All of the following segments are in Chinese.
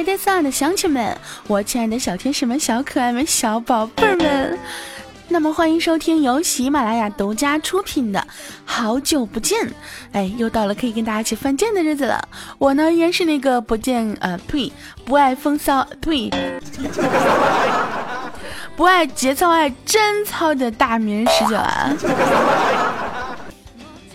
Ladies 的乡亲们，我亲爱的小天使们、小可爱们、小宝贝儿们，那么欢迎收听由喜马拉雅独家出品的《好久不见》。哎，又到了可以跟大家一起犯贱的日子了。我呢依然是那个不见呃 呸，不爱风骚呸，不爱节操爱贞操的大名十九啊。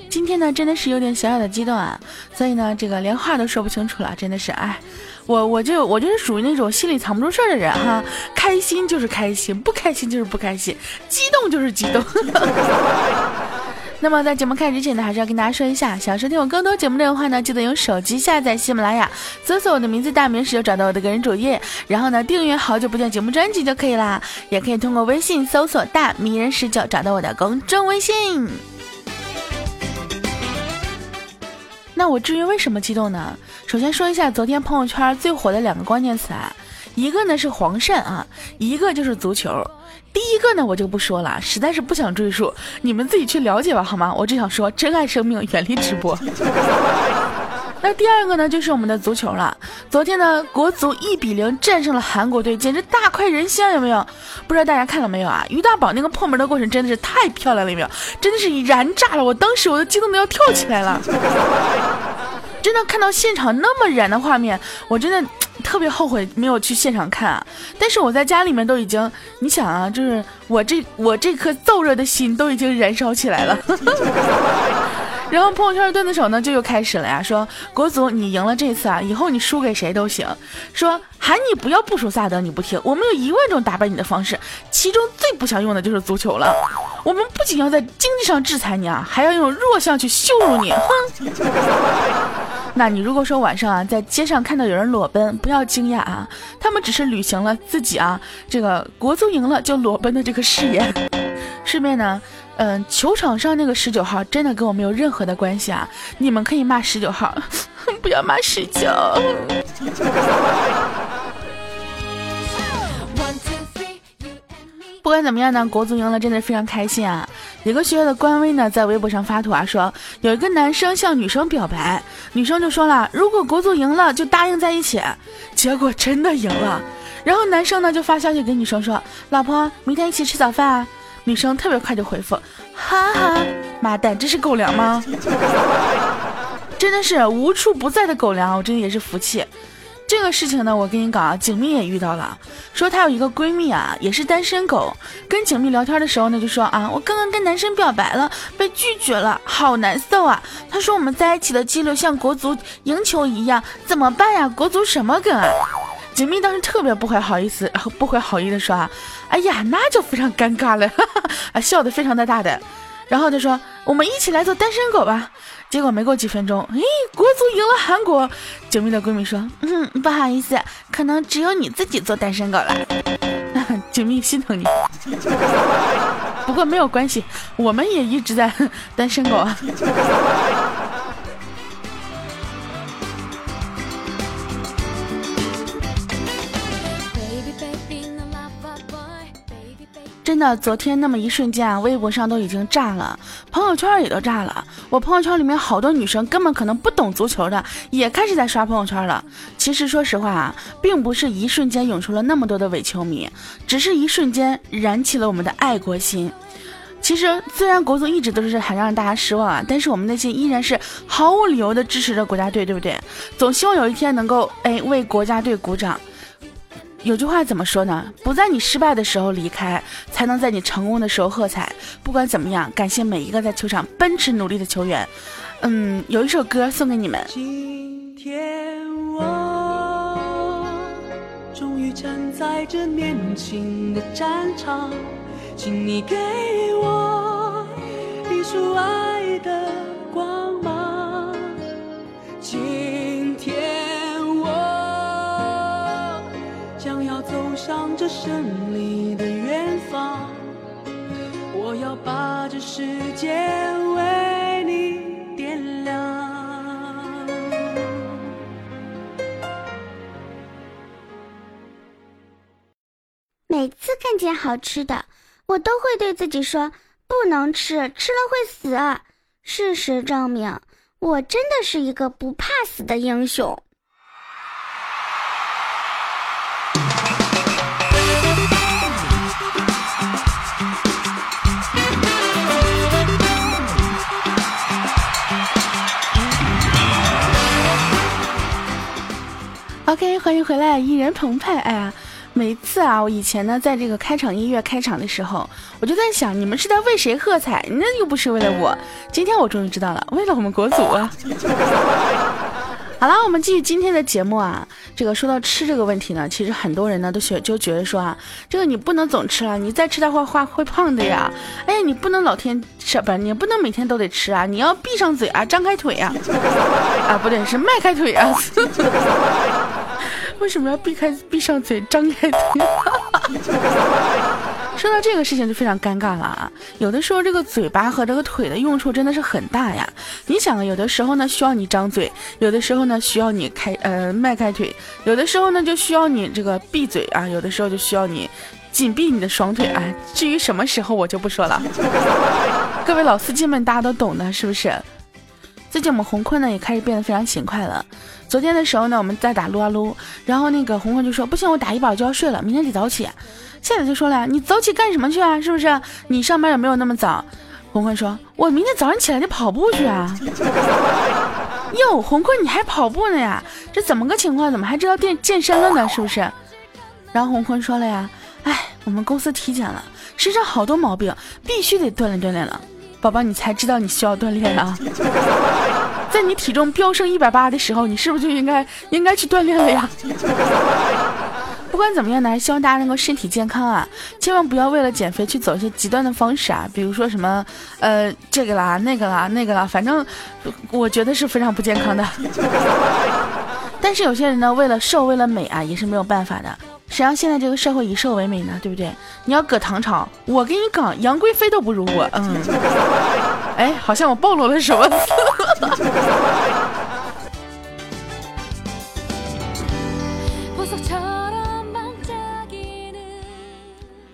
今天呢，真的是有点小小的激动啊，所以呢，这个连话都说不清楚了，真的是哎，我我就我就是属于那种心里藏不住事儿的人哈，开心就是开心，不开心就是不开心，激动就是激动。那么在节目开始之前呢，还是要跟大家说一下，想收听我更多节目内容的话呢，记得用手机下载喜马拉雅，搜索我的名字大名时就找到我的个人主页，然后呢订阅好久不见节目专辑就可以啦，也可以通过微信搜索大迷人十九找到我的公众微信。那我至于为什么激动呢？首先说一下昨天朋友圈最火的两个关键词啊，一个呢是黄鳝啊，一个就是足球。第一个呢我就不说了，实在是不想赘述，你们自己去了解吧，好吗？我只想说，珍爱生命，远离直播。那第二个呢，就是我们的足球了。昨天呢，国足一比零战胜了韩国队，简直大快人心，有没有？不知道大家看了没有啊？于大宝那个破门的过程真的是太漂亮了，有没有？真的是燃炸了！我当时我都激动的要跳起来了。真的看到现场那么燃的画面，我真的特别后悔没有去现场看啊！但是我在家里面都已经，你想啊，就是我这我这颗燥热的心都已经燃烧起来了。然后朋友圈的段子手呢就又开始了呀，说国足你赢了这次啊，以后你输给谁都行。说喊你不要部署萨德你不听，我们有一万种打败你的方式，其中最不想用的就是足球了。我们不仅要在经济上制裁你啊，还要用弱项去羞辱你。哼！那你如果说晚上啊在街上看到有人裸奔，不要惊讶啊，他们只是履行了自己啊这个国足赢了就裸奔的这个誓言。顺便呢。嗯，球场上那个十九号真的跟我没有任何的关系啊！你们可以骂十九号，不要骂十九。不管怎么样呢，国足赢了，真的非常开心啊！有个学校的官微呢，在微博上发图啊，说有一个男生向女生表白，女生就说了，如果国足赢了，就答应在一起。结果真的赢了，然后男生呢就发消息给女生说，老婆，明天一起吃早饭啊。女生特别快就回复，哈哈，妈蛋，这是狗粮吗？真的是无处不在的狗粮，我真的也是服气。这个事情呢，我跟你讲啊，景蜜也遇到了，说她有一个闺蜜啊，也是单身狗，跟景蜜聊天的时候呢，就说啊，我刚刚跟男生表白了，被拒绝了，好难受啊。她说我们在一起的几率像国足赢球一样，怎么办呀？国足什么梗啊？锦觅当时特别不怀好意思，不怀好意的说啊，哎呀，那就非常尴尬了，啊，笑得非常的大胆，然后她说我们一起来做单身狗吧。结果没过几分钟，哎，国足赢了韩国。九密的闺蜜说，嗯，不好意思，可能只有你自己做单身狗了。九密心疼你，不过没有关系，我们也一直在 单身狗啊。真的，昨天那么一瞬间啊，微博上都已经炸了，朋友圈也都炸了。我朋友圈里面好多女生根本可能不懂足球的，也开始在刷朋友圈了。其实说实话啊，并不是一瞬间涌出了那么多的伪球迷，只是一瞬间燃起了我们的爱国心。其实虽然国足一直都是很让大家失望啊，但是我们内心依然是毫无理由的支持着国家队，对不对？总希望有一天能够哎为国家队鼓掌。有句话怎么说呢？不在你失败的时候离开，才能在你成功的时候喝彩。不管怎么样，感谢每一个在球场奔驰努力的球员。嗯，有一首歌送给你们。今天我终于站在这年轻的战场，请你给我一束爱的光芒。今向着胜利的远方，我要把这世界为你点亮。每次看见好吃的，我都会对自己说不能吃，吃了会死。事实证明，我真的是一个不怕死的英雄。OK，欢迎回来，艺人澎湃。哎呀，每次啊，我以前呢，在这个开场音乐开场的时候，我就在想，你们是在为谁喝彩？那又不是为了我。今天我终于知道了，为了我们国足啊。好了，我们继续今天的节目啊。这个说到吃这个问题呢，其实很多人呢都觉就觉得说啊，这个你不能总吃啊，你再吃的话话会胖的呀。哎呀，你不能老天吃不是，你不能每天都得吃啊，你要闭上嘴啊，张开腿啊，啊不对，是迈开腿啊。为什么要闭开闭上嘴张开腿？说到这个事情就非常尴尬了啊！有的时候这个嘴巴和这个腿的用处真的是很大呀。你想，有的时候呢需要你张嘴，有的时候呢需要你开呃迈开腿，有的时候呢就需要你这个闭嘴啊，有的时候就需要你紧闭你的双腿啊。至于什么时候我就不说了，各位老司机们大家都懂的，是不是？最近我们红坤呢也开始变得非常勤快了。昨天的时候呢，我们在打撸啊撸，然后那个红坤就说：“不行，我打一把我就要睡了，明天得早起。”现在就说了：“你早起干什么去啊？是不是？你上班也没有那么早。”红坤说：“我明天早上起来就跑步去啊。”哟，红坤你还跑步呢呀？这怎么个情况？怎么还知道健健身了呢？是不是？然后红坤说了呀：“哎，我们公司体检了，身上好多毛病，必须得锻炼锻炼了。”宝宝，你才知道你需要锻炼啊！在你体重飙升一百八的时候，你是不是就应该应该去锻炼了呀？不管怎么样呢，希望大家能够身体健康啊！千万不要为了减肥去走一些极端的方式啊，比如说什么呃这个啦、那个啦、那个啦，反正我觉得是非常不健康的。但是有些人呢，为了瘦、为了美啊，也是没有办法的。谁让现在这个社会以瘦为美呢？对不对？你要搁唐朝，我跟你讲，杨贵妃都不如我。嗯，哎，好像我暴露了什么？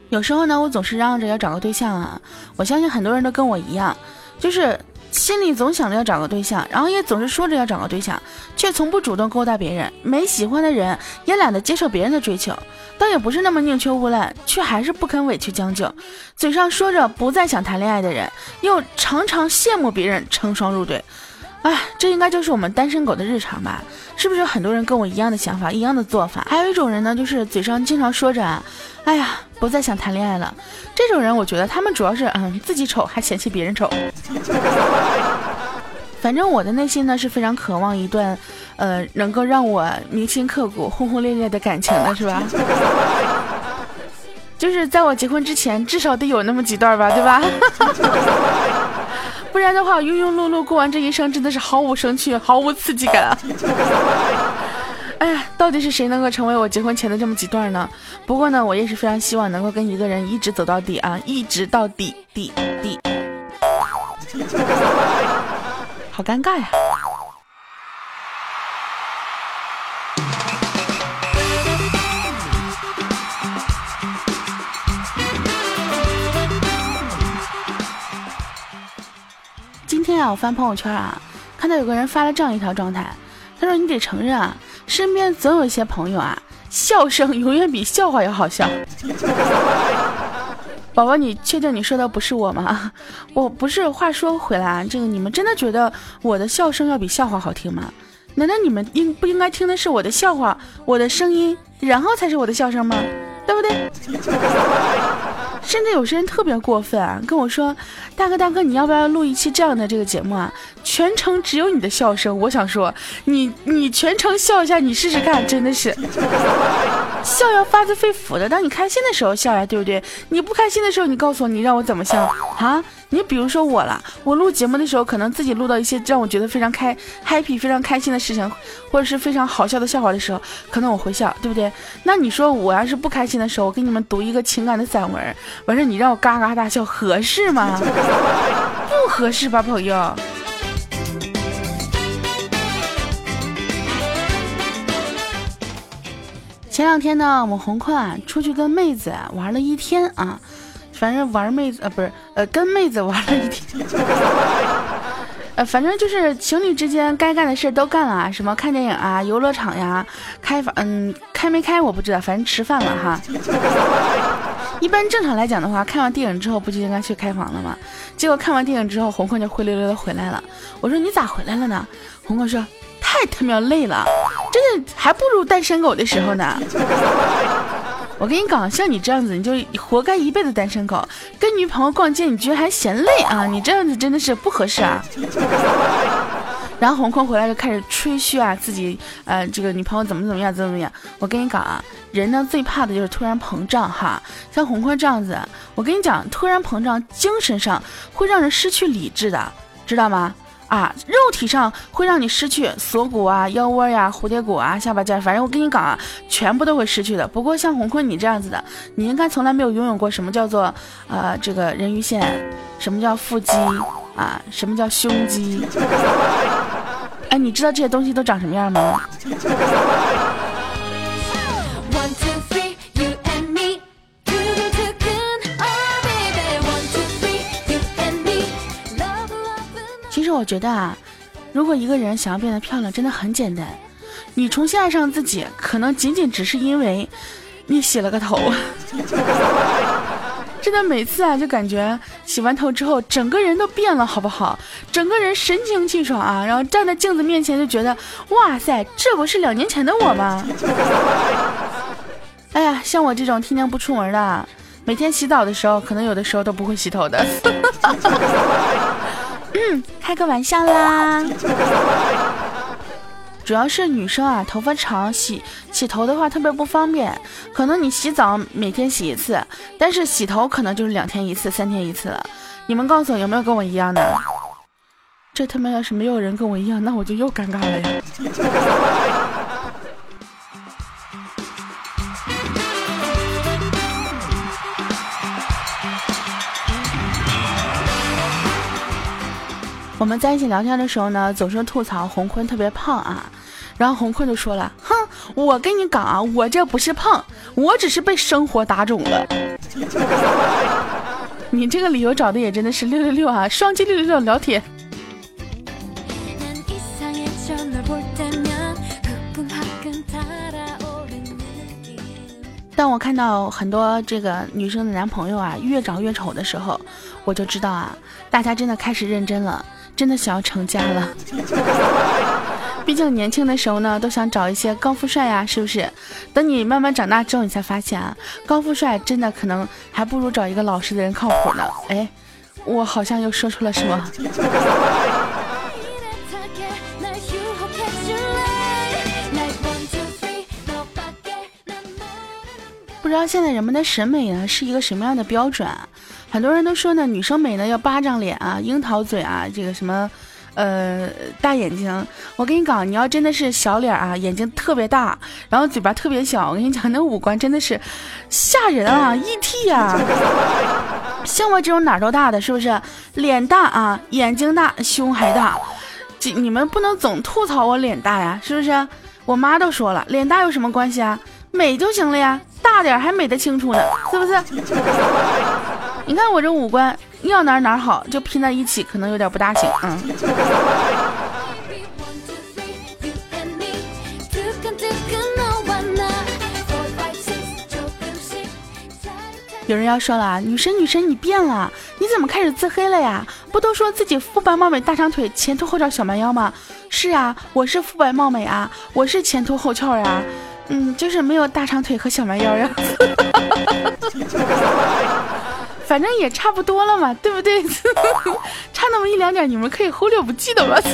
有时候呢，我总是嚷着要找个对象啊。我相信很多人都跟我一样，就是。心里总想着要找个对象，然后也总是说着要找个对象，却从不主动勾搭别人。没喜欢的人，也懒得接受别人的追求，倒也不是那么宁缺毋滥，却还是不肯委屈将就。嘴上说着不再想谈恋爱的人，又常常羡慕别人成双入对。哎，这应该就是我们单身狗的日常吧？是不是有很多人跟我一样的想法，一样的做法？还有一种人呢，就是嘴上经常说着啊，哎呀，不再想谈恋爱了。这种人，我觉得他们主要是嗯自己丑，还嫌弃别人丑。反正我的内心呢是非常渴望一段，呃，能够让我铭心刻骨、轰轰烈烈的感情的，是吧？就是在我结婚之前，至少得有那么几段吧，对吧？不然的话，庸庸碌碌过完这一生，真的是毫无生趣，毫无刺激感。哎呀，到底是谁能够成为我结婚前的这么几段呢？不过呢，我也是非常希望能够跟一个人一直走到底啊，一直到底底底。好尴尬呀。今天啊我翻朋友圈啊，看到有个人发了这样一条状态，他说：“你得承认啊，身边总有一些朋友啊，笑声 永远比笑话要好笑。”宝宝，你确定你说的不是我吗？我不是。话说回来啊，这个你们真的觉得我的笑声要比笑话好听吗？难道你们应不应该听的是我的笑话，我的声音，然后才是我的笑声吗？对不对？真的有些人特别过分啊，跟我说：“大哥大哥，你要不要录一期这样的这个节目啊？全程只有你的笑声。”我想说，你你全程笑一下，你试试看，真的是笑要发自肺腑的。当你开心的时候笑呀，对不对？你不开心的时候，你告诉我，你让我怎么笑啊？你比如说我了，我录节目的时候，可能自己录到一些让我觉得非常开 happy、非常开心的事情，或者是非常好笑的笑话的时候，可能我会笑，对不对？那你说我要是不开心的时候，我给你们读一个情感的散文，完事你让我嘎嘎大笑，合适吗？不合适吧，朋友。前两天呢，我们红坤啊出去跟妹子玩了一天啊。反正玩妹子呃不是呃跟妹子玩了一天，呃反正就是情侣之间该干的事都干了，什么看电影啊、游乐场呀、开房嗯开没开我不知道，反正吃饭了哈。一般正常来讲的话，看完电影之后不就应该去开房了吗？结果看完电影之后，红坤就灰溜溜的回来了。我说你咋回来了呢？红坤说太他喵累了，真的还不如单身狗的时候呢。我跟你讲，像你这样子，你就活该一辈子单身狗。跟女朋友逛街，你居然还嫌累啊？你这样子真的是不合适啊。然后红坤回来就开始吹嘘啊，自己呃这个女朋友怎么怎么样，怎么怎么样。我跟你讲啊，人呢最怕的就是突然膨胀哈。像红坤这样子，我跟你讲，突然膨胀，精神上会让人失去理智的，知道吗？啊，肉体上会让你失去锁骨啊、腰窝呀、蝴蝶骨啊、下巴尖，反正我跟你讲啊，全部都会失去的。不过像洪坤你这样子的，你应该从来没有拥有过什么叫做呃这个人鱼线，什么叫腹肌啊，什么叫胸肌。哎，你知道这些东西都长什么样吗？我觉得啊，如果一个人想要变得漂亮，真的很简单，你重新爱上自己，可能仅仅只是因为你洗了个头。真的每次啊，就感觉洗完头之后，整个人都变了，好不好？整个人神清气爽啊，然后站在镜子面前就觉得，哇塞，这不是两年前的我吗？哎呀，像我这种天天不出门的，每天洗澡的时候，可能有的时候都不会洗头的。嗯，开个玩笑啦。主要是女生啊，头发长，洗洗头的话特别不方便。可能你洗澡每天洗一次，但是洗头可能就是两天一次、三天一次了。你们告诉我有没有跟我一样的？这他妈要是没有人跟我一样，那我就又尴尬了呀。我们在一起聊天的时候呢，总是吐槽洪坤特别胖啊。然后洪坤就说了：“哼，我跟你讲啊，我这不是胖，我只是被生活打肿了。”你这个理由找的也真的是六六六啊，双击六六六聊铁。当我看到很多这个女生的男朋友啊越长越丑的时候，我就知道啊，大家真的开始认真了，真的想要成家了。毕竟年轻的时候呢，都想找一些高富帅呀，是不是？等你慢慢长大之后，你才发现啊，高富帅真的可能还不如找一个老实的人靠谱呢。哎，我好像又说出了什么？不知道现在人们的审美呢是一个什么样的标准？很多人都说呢，女生美呢要巴掌脸啊，樱桃嘴啊，这个什么。呃，大眼睛，我跟你讲，你要真的是小脸啊，眼睛特别大，然后嘴巴特别小，我跟你讲，那五官真的是吓人啊！E.T. 啊，像我这种哪儿都大的，是不是？脸大啊，眼睛大，胸还大，这你们不能总吐槽我脸大呀，是不是？我妈都说了，脸大有什么关系啊？美就行了呀，大点还美得清楚呢，是不是？你看我这五官。要哪哪好就拼在一起，可能有点不大行。嗯。有人要说了，女神女神你变了，你怎么开始自黑了呀？不都说自己肤白貌美、大长腿、前凸后翘小蛮腰吗？是啊，我是肤白貌美啊，我是前凸后翘呀，嗯，就是没有大长腿和小蛮腰呀。反正也差不多了嘛，对不对？差那么一两点，你们可以忽略不计的吧。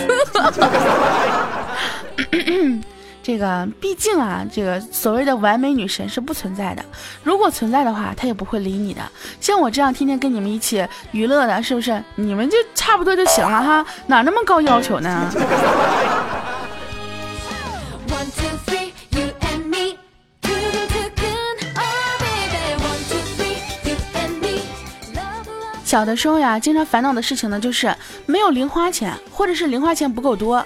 这个毕竟啊，这个所谓的完美女神是不存在的。如果存在的话，她也不会理你的。像我这样天天跟你们一起娱乐的，是不是？你们就差不多就行了哈，哪那么高要求呢？小的时候呀，经常烦恼的事情呢，就是没有零花钱，或者是零花钱不够多。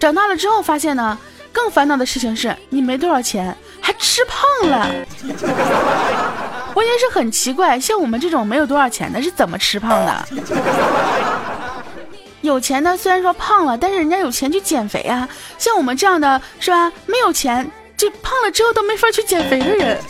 长大了之后发现呢，更烦恼的事情是你没多少钱，还吃胖了。我也是很奇怪，像我们这种没有多少钱的，是怎么吃胖的？有钱的虽然说胖了，但是人家有钱去减肥啊。像我们这样的是吧？没有钱，就胖了之后都没法去减肥的人。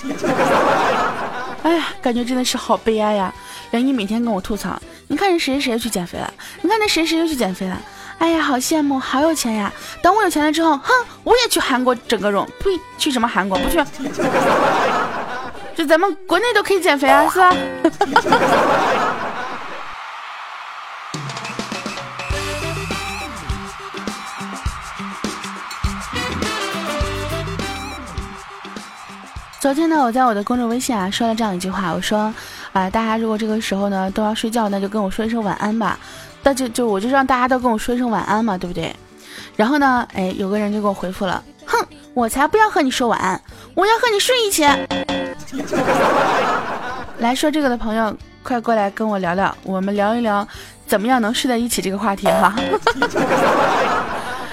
哎呀，感觉真的是好悲哀呀。连姨每天跟我吐槽，你看人谁谁谁去减肥了，你看那谁谁又去减肥了。哎呀，好羡慕，好有钱呀！等我有钱了之后，哼，我也去韩国整个容。呸，去什么韩国？不去。就咱们国内都可以减肥啊，是吧？昨天呢，我在我的公众微信啊说了这样一句话，我说啊，大家如果这个时候呢都要睡觉，那就跟我说一声晚安吧。那就就我就让大家都跟我说一声晚安嘛，对不对？然后呢，哎，有个人就给我回复了，哼，我才不要和你说晚安，我要和你睡一起。来说这个的朋友，快过来跟我聊聊，我们聊一聊怎么样能睡在一起这个话题哈。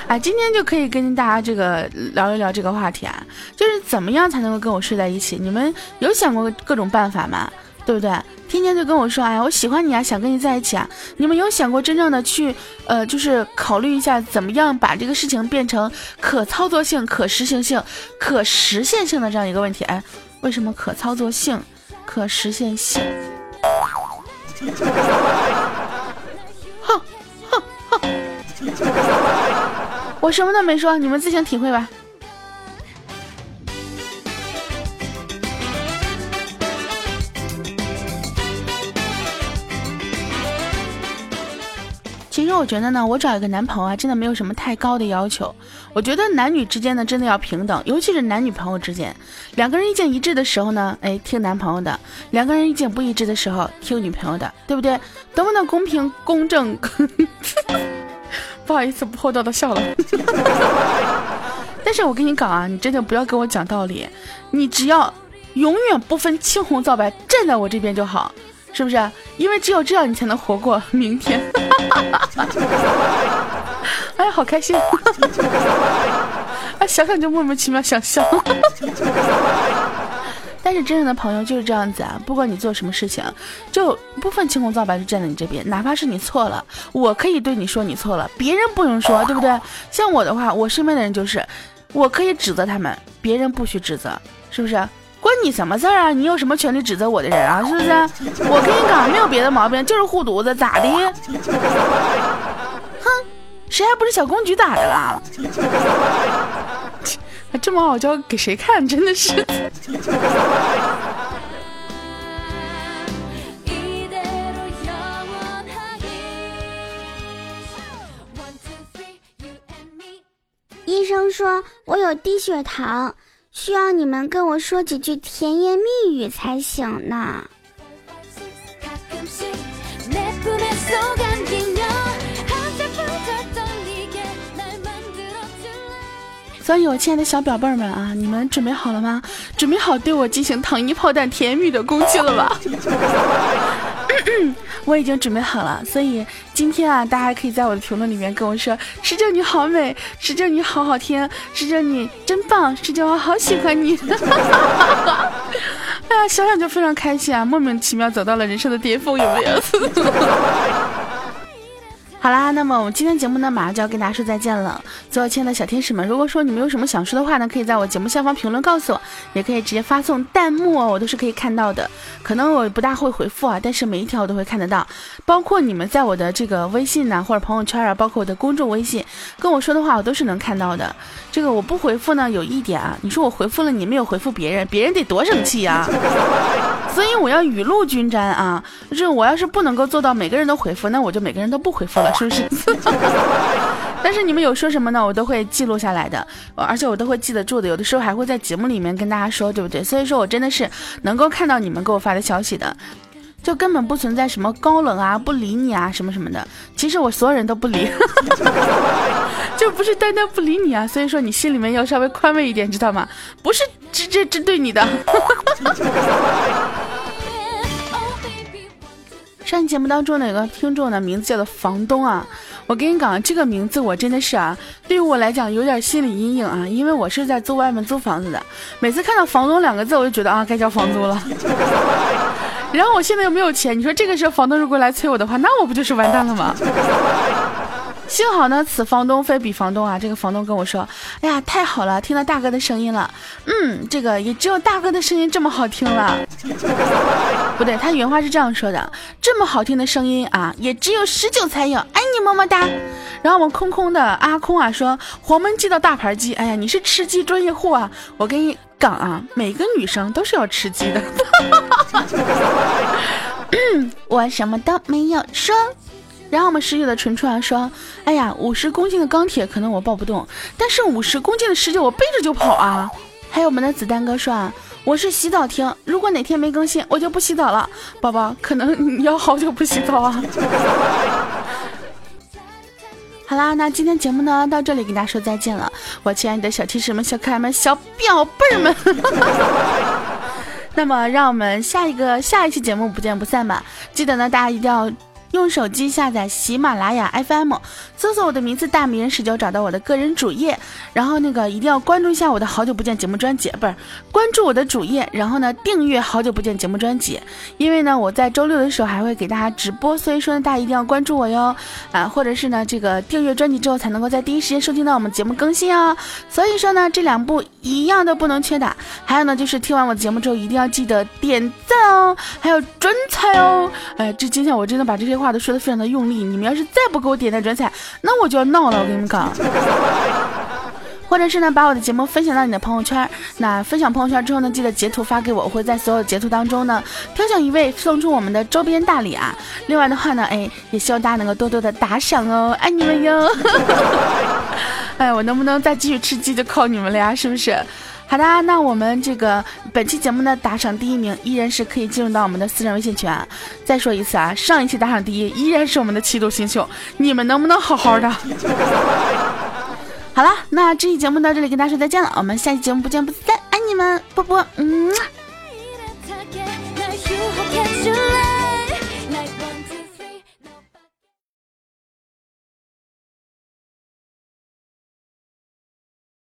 哎，今天就可以跟大家这个聊一聊这个话题啊，就是怎么样才能够跟我睡在一起？你们有想过各种办法吗？对不对？天天就跟我说，哎，我喜欢你啊，想跟你在一起啊。你们有想过真正的去，呃，就是考虑一下，怎么样把这个事情变成可操作性、可实行性、可实现性的这样一个问题？哎，为什么可操作性、可实现性？哼哼哼！我什么都没说，你们自行体会吧。其实我觉得呢，我找一个男朋友啊，真的没有什么太高的要求。我觉得男女之间呢，真的要平等，尤其是男女朋友之间，两个人意见一致的时候呢，哎，听男朋友的；两个人意见不一致的时候，听女朋友的，对不对？多么的公平公正。不好意思，不厚道的笑了。但是我跟你讲啊，你真的不要跟我讲道理，你只要永远不分青红皂白站在我这边就好，是不是？因为只有这样，你才能活过明天。哎，好开心！啊，想想就莫名其妙想笑。但是真正的朋友就是这样子啊，不管你做什么事情，就不分青红皂白就站在你这边，哪怕是你错了，我可以对你说你错了，别人不用说，对不对？像我的话，我身边的人就是，我可以指责他们，别人不许指责，是不是？关你什么事儿啊？你有什么权利指责我的人啊？是不是？我跟你讲，没有别的毛病，就是护犊子，咋的？哼，谁还不是小公举咋的啦？这么傲娇给谁看？真的是。医生说我有低血糖，需要你们跟我说几句甜言蜜语才行呢。所以，我亲爱的小宝贝儿们啊，你们准备好了吗？准备好对我进行糖衣炮弹、甜蜜的攻击了吧？我已经准备好了。所以今天啊，大家可以在我的评论里面跟我说：“石榴你好美，石榴你好好听，石榴你真棒，石榴我好喜欢你。”哎呀，想想就非常开心啊，莫名其妙走到了人生的巅峰，有没有？好啦，那么我们今天节目呢，马上就要跟大家说再见了。所有亲爱的小天使们，如果说你们有什么想说的话呢，可以在我节目下方评论告诉我，也可以直接发送弹幕哦，我都是可以看到的。可能我不大会回复啊，但是每一条我都会看得到。包括你们在我的这个微信呢，或者朋友圈啊，包括我的公众微信跟我说的话，我都是能看到的。这个我不回复呢，有一点啊，你说我回复了，你没有回复别人，别人得多生气啊。所以我要雨露均沾啊！就是我要是不能够做到每个人都回复，那我就每个人都不回复了，是不是？但是你们有说什么呢？我都会记录下来的，而且我都会记得住的。有的时候还会在节目里面跟大家说，对不对？所以说我真的是能够看到你们给我发的消息的，就根本不存在什么高冷啊、不理你啊什么什么的。其实我所有人都不理，就不是单单不理你啊。所以说你心里面要稍微宽慰一点，知道吗？不是直接针对你的。上期节目当中呢，有个听众呢，名字叫做房东啊。我跟你讲，这个名字我真的是啊，对于我来讲有点心理阴影啊，因为我是在租外面租房子的，每次看到房东两个字，我就觉得啊，该交房租了。然后我现在又没有钱，你说这个时候房东如果来催我的话，那我不就是完蛋了吗？幸好呢，此房东非彼房东啊。这个房东跟我说：“哎呀，太好了，听到大哥的声音了。嗯，这个也只有大哥的声音这么好听了。不对，他原话是这样说的：这么好听的声音啊，也只有十九才有。爱你么么哒。然后我们空空的阿空啊说：黄焖鸡的大盘鸡。哎呀，你是吃鸡专业户啊！我跟你讲啊，每个女生都是要吃鸡的。我什么都没有说。”然后我们十九的纯纯啊说：“哎呀，五十公斤的钢铁可能我抱不动，但是五十公斤的十九我背着就跑啊。”还有我们的子弹哥说：“啊，我是洗澡听，如果哪天没更新，我就不洗澡了。”宝宝，可能你要好久不洗澡啊。好啦，那今天节目呢到这里跟大家说再见了，我亲爱的小骑士们、小可爱们、小表妹儿们。那么让我们下一个下一期节目不见不散吧！记得呢，大家一定要。用手机下载喜马拉雅 FM，搜索我的名字大迷人十九，找到我的个人主页，然后那个一定要关注一下我的好久不见节目专辑，不是关注我的主页，然后呢订阅好久不见节目专辑，因为呢我在周六的时候还会给大家直播，所以说呢大家一定要关注我哟，啊或者是呢这个订阅专辑之后才能够在第一时间收听到我们节目更新哦，所以说呢这两步一样都不能缺的，还有呢就是听完我节目之后一定要记得点赞哦，还有转采哦，哎这今天我真的把这些。话都说的非常的用力，你们要是再不给我点赞转载，那我就要闹了。我跟你们讲，或者是呢，把我的节目分享到你的朋友圈。那分享朋友圈之后呢，记得截图发给我，我会在所有截图当中呢挑选一位送出我们的周边大礼啊。另外的话呢，哎，也希望大家能够多多的打赏哦，爱你们哟。哎，我能不能再继续吃鸡就靠你们了呀，是不是？好的，那我们这个本期节目的打赏第一名依然是可以进入到我们的私人微信群。再说一次啊，上一期打赏第一依然是我们的七度星秀，你们能不能好好的？好了，那这期节目到这里跟大家说再见了，我们下期节目不见不散，爱你们，波波，嗯。